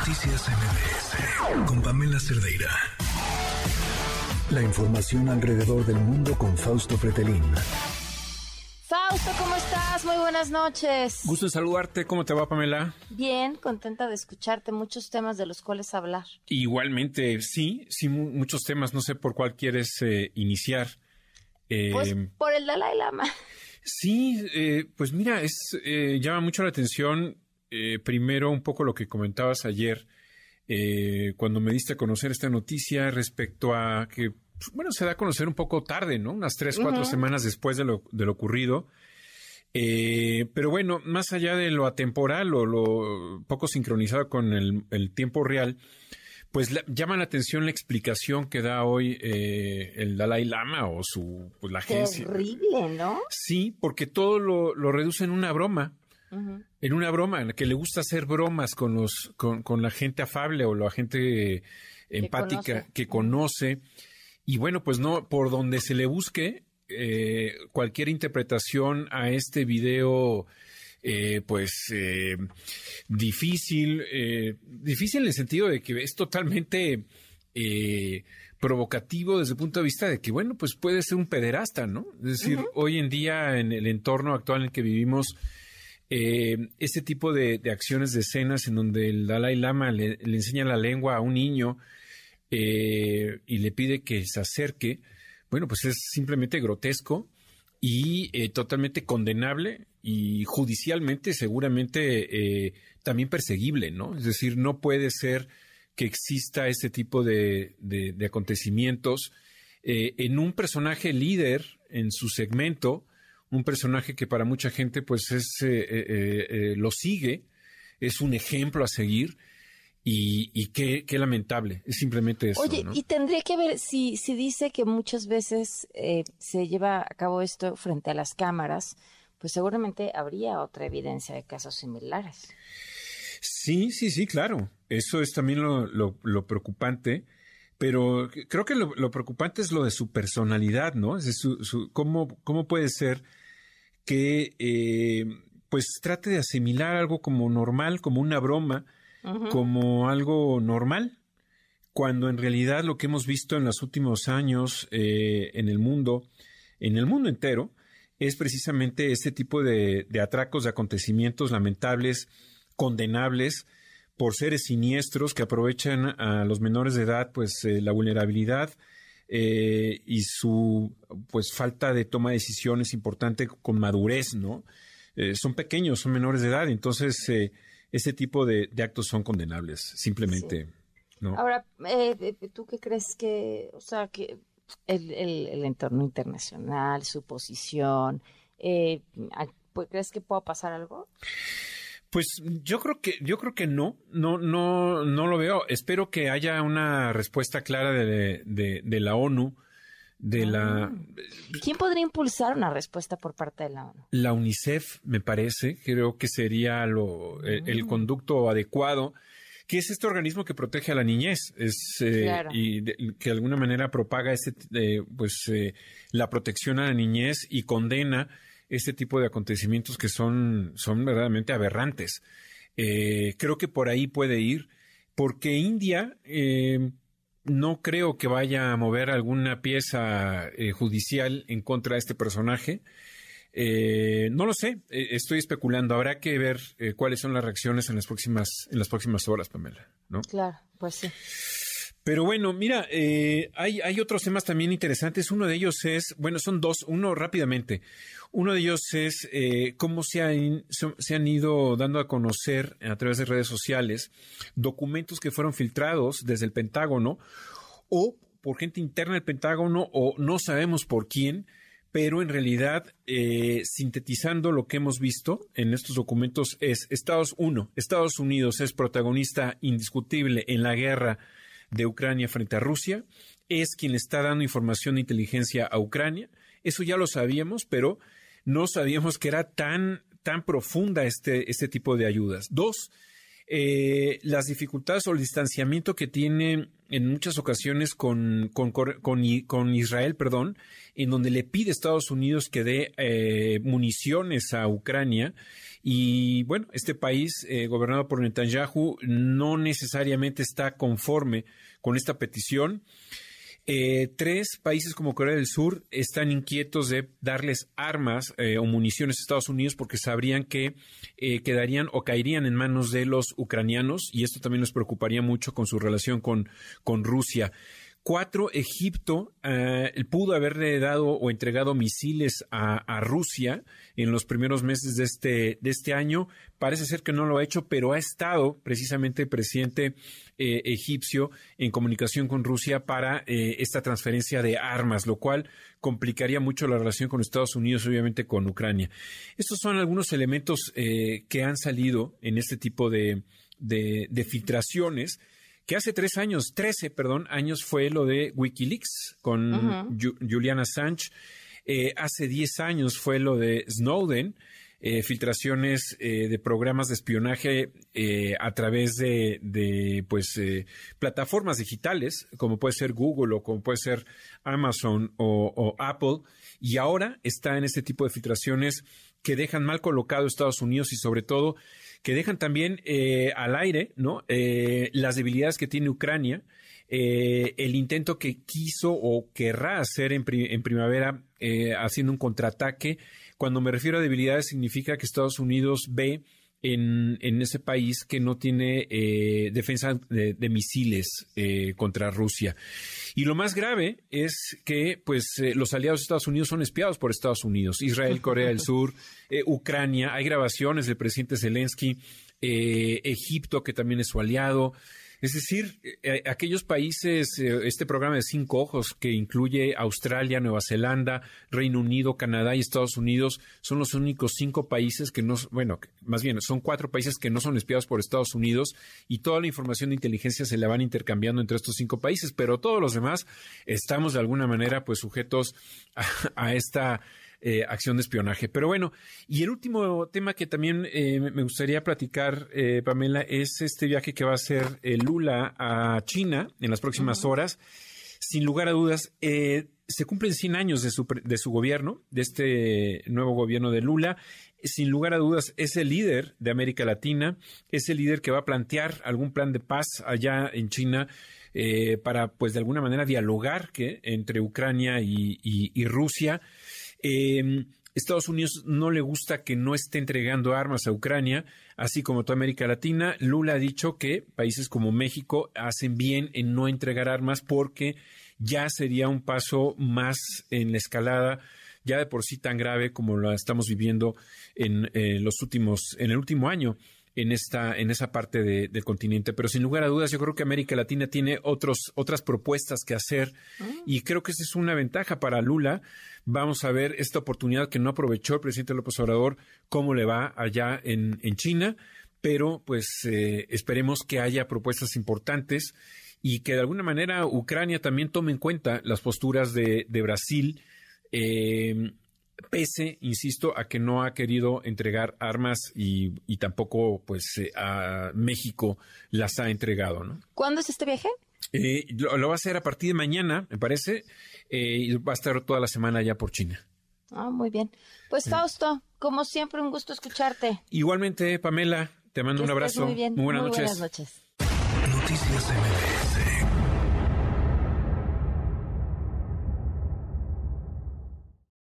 Noticias MBS con Pamela Cerdeira. La información alrededor del mundo con Fausto Pretelín. Fausto, ¿cómo estás? Muy buenas noches. Gusto en saludarte. ¿Cómo te va, Pamela? Bien, contenta de escucharte. Muchos temas de los cuales hablar. Igualmente, sí, sí, muchos temas. No sé por cuál quieres eh, iniciar. pues eh, por el Dalai Lama. Sí, eh, pues mira, es llama mucho la atención. Primero, un poco lo que comentabas ayer, cuando me diste a conocer esta noticia respecto a que bueno, se da a conocer un poco tarde, ¿no? Unas tres, cuatro semanas después de lo, de lo ocurrido. Eh, pero bueno, más allá de lo atemporal o lo poco sincronizado con el, tiempo real, pues llama la atención la explicación que da hoy eh, el Dalai Lama o su pues, la agencia. Terrible, ¿no? Sí, porque todo lo, lo reduce en una broma. En una broma, en la que le gusta hacer bromas con los, con, con la gente afable o la gente empática que conoce. Y bueno, pues no, por donde se le busque, eh, cualquier interpretación a este video, eh, pues eh, difícil, difícil en el sentido de que es totalmente provocativo desde el punto de vista de que, bueno, pues puede ser un pederasta, ¿no? Es decir, hoy en día, en el entorno actual en el que vivimos, este tipo de, acciones, de escenas en donde el Dalai Lama le enseña la lengua a un niño, eh, y le pide que se acerque, bueno, pues es simplemente grotesco y eh, totalmente condenable y judicialmente seguramente eh, también perseguible, ¿no? Es decir, no puede ser que exista este tipo de, acontecimientos en un personaje líder en su segmento, un personaje que para mucha gente pues es lo sigue, es un ejemplo a seguir y, qué, qué, lamentable, es simplemente eso. Oye, y tendría que ver, si, si dice que muchas veces eh, se lleva a cabo esto frente a las cámaras, pues seguramente habría otra evidencia de casos similares. Sí, sí, sí, claro. Eso es también lo, lo, preocupante. Pero creo que lo, preocupante es lo de su personalidad, ¿no? Es su, cómo, ¿Cómo puede ser que eh, pues trate de asimilar algo como normal, como una broma, como algo normal, cuando en realidad lo que hemos visto en los últimos años eh, en el mundo, en el mundo entero, es precisamente este tipo de, atracos, de acontecimientos lamentables, condenables, por seres siniestros que aprovechan a los menores de edad, pues eh, la vulnerabilidad eh, y su pues falta de toma de decisiones importante con madurez, ¿no? son pequeños, son menores de edad, entonces ese tipo de, actos son condenables, simplemente. ¿no? Ahora, eh, eh, ¿tú qué crees que, o sea, que el, el, entorno internacional, su posición, eh, ¿crees que pueda pasar algo? Pues yo creo que yo creo que no, no, no, no lo veo. Espero que haya una respuesta clara de, de la ONU de la... Ah. ¿Quién podría impulsar una respuesta por parte de la ONU? La UNICEF, me parece, creo que sería lo, el, ah. conducto adecuado que es este organismo que protege a la niñez es, eh, y que de alguna manera propaga este, eh, pues, eh, la protección a la niñez y condena este tipo de acontecimientos que son, son verdaderamente aberrantes. creo que por ahí puede ir, porque India no creo que vaya a mover alguna pieza eh, judicial en contra de este personaje. Eh, no lo sé, eh, estoy especulando. Habrá que ver cuáles son las reacciones en las próximas en las próximas horas, Pamela. ¿no? Claro, pues sí. Pero bueno, mira, hay, hay otros temas también interesantes. Uno de ellos es, bueno, son dos. Uno rápidamente. Uno de ellos es eh, cómo se han, se han ido dando a conocer a través de redes sociales documentos que fueron filtrados desde el Pentágono o por gente interna del Pentágono o no sabemos por quién, pero en realidad, eh, sintetizando lo que hemos visto en estos documentos, es Estados, uno, Estados Unidos es protagonista indiscutible en la guerra de Ucrania frente a Rusia, es quien está dando información de inteligencia a Ucrania. Eso ya lo sabíamos, pero no sabíamos que era tan, tan profunda este, este tipo de ayudas. Dos, eh, las dificultades o el distanciamiento que tiene en muchas ocasiones con, con, con, Israel, perdón, en donde le pide a Estados Unidos que dé eh, municiones a Ucrania. Y bueno, este país, eh, gobernado por Netanyahu, no necesariamente está conforme con esta petición. Eh, tres países como Corea del Sur están inquietos de darles armas eh, o municiones a Estados Unidos porque sabrían que eh, quedarían o caerían en manos de los ucranianos y esto también les preocuparía mucho con su relación con, con Rusia. Cuatro, Egipto eh, pudo haberle dado o entregado misiles a, Rusia en los primeros meses de este, de este año. Parece ser que no lo ha hecho, pero ha estado precisamente el presidente eh, egipcio en comunicación con Rusia para eh, esta transferencia de armas, lo cual complicaría mucho la relación con Estados Unidos, obviamente con Ucrania. Estos son algunos elementos que han salido en este tipo de, de filtraciones que hace tres años, trece, perdón, años fue lo de Wikileaks con Julian Assange. Eh, hace diez años fue lo de Snowden, eh, filtraciones eh, de programas de espionaje a través de, pues, plataformas digitales, como puede ser Google o como puede ser Amazon o, Apple. Y ahora está en este tipo de filtraciones que dejan mal colocado a Estados Unidos y sobre todo que dejan también eh, al aire ¿no? Eh, las debilidades que tiene Ucrania, eh, el intento que quiso o querrá hacer en primavera haciendo un contraataque. Cuando me refiero a debilidades significa que Estados Unidos ve en, en ese país que no tiene defensa de, misiles contra Rusia. Y lo más grave es que pues eh, los aliados de Estados Unidos son espiados por Estados Unidos, Israel, Corea del Sur, eh, Ucrania, hay grabaciones del presidente Zelensky, eh, Egipto, que también es su aliado. Es decir, aquellos países, este programa de cinco ojos que incluye Australia, Nueva Zelanda, Reino Unido, Canadá y Estados Unidos, son los únicos cinco países que no, bueno, más bien son cuatro países que no son espiados por Estados Unidos y toda la información de inteligencia se la van intercambiando entre estos cinco países, pero todos los demás estamos de alguna manera pues sujetos a, esta eh, acción de espionaje. Pero bueno, y el último tema que también eh, me gustaría platicar, eh, Pamela, es este viaje que va a hacer Lula a China en las próximas horas. Sin lugar a dudas, se cumplen 100 años de su, de su gobierno, de este nuevo gobierno de Lula sin lugar a dudas, es el líder de América Latina, es el líder que va a plantear algún plan de paz allá en China eh, para, pues, de alguna manera dialogar que, entre Ucrania y, Rusia. Em, Estados Unidos no le gusta que no esté entregando armas a Ucrania, así como toda América Latina. Lula ha dicho que países como México hacen bien en no entregar armas porque ya sería un paso más en la escalada ya de por sí tan grave como la estamos viviendo en eh, los últimos, en el último año en esta, en esa parte del continente. Pero sin lugar a dudas, yo creo que América Latina tiene otros, otras propuestas que hacer ah. y creo que esa es una ventaja para Lula. Vamos a ver esta oportunidad que no aprovechó el presidente López Obrador, cómo le va allá en, en China, pero pues eh, esperemos que haya propuestas importantes y que de alguna manera Ucrania también tome en cuenta las posturas de, de Brasil eh, pese, insisto, a que no ha querido entregar armas y, tampoco pues eh, a México las ha entregado. ¿no? ¿Cuándo es este viaje? Eh, lo, va a hacer a partir de mañana, me parece, y va a estar toda la semana ya por China. Ah, muy bien. Pues Fausto, como siempre, un gusto escucharte. Igualmente, Pamela, te mando un abrazo. Muy bien. Muy buenas muy noches. Buenas noches. Noticias MBS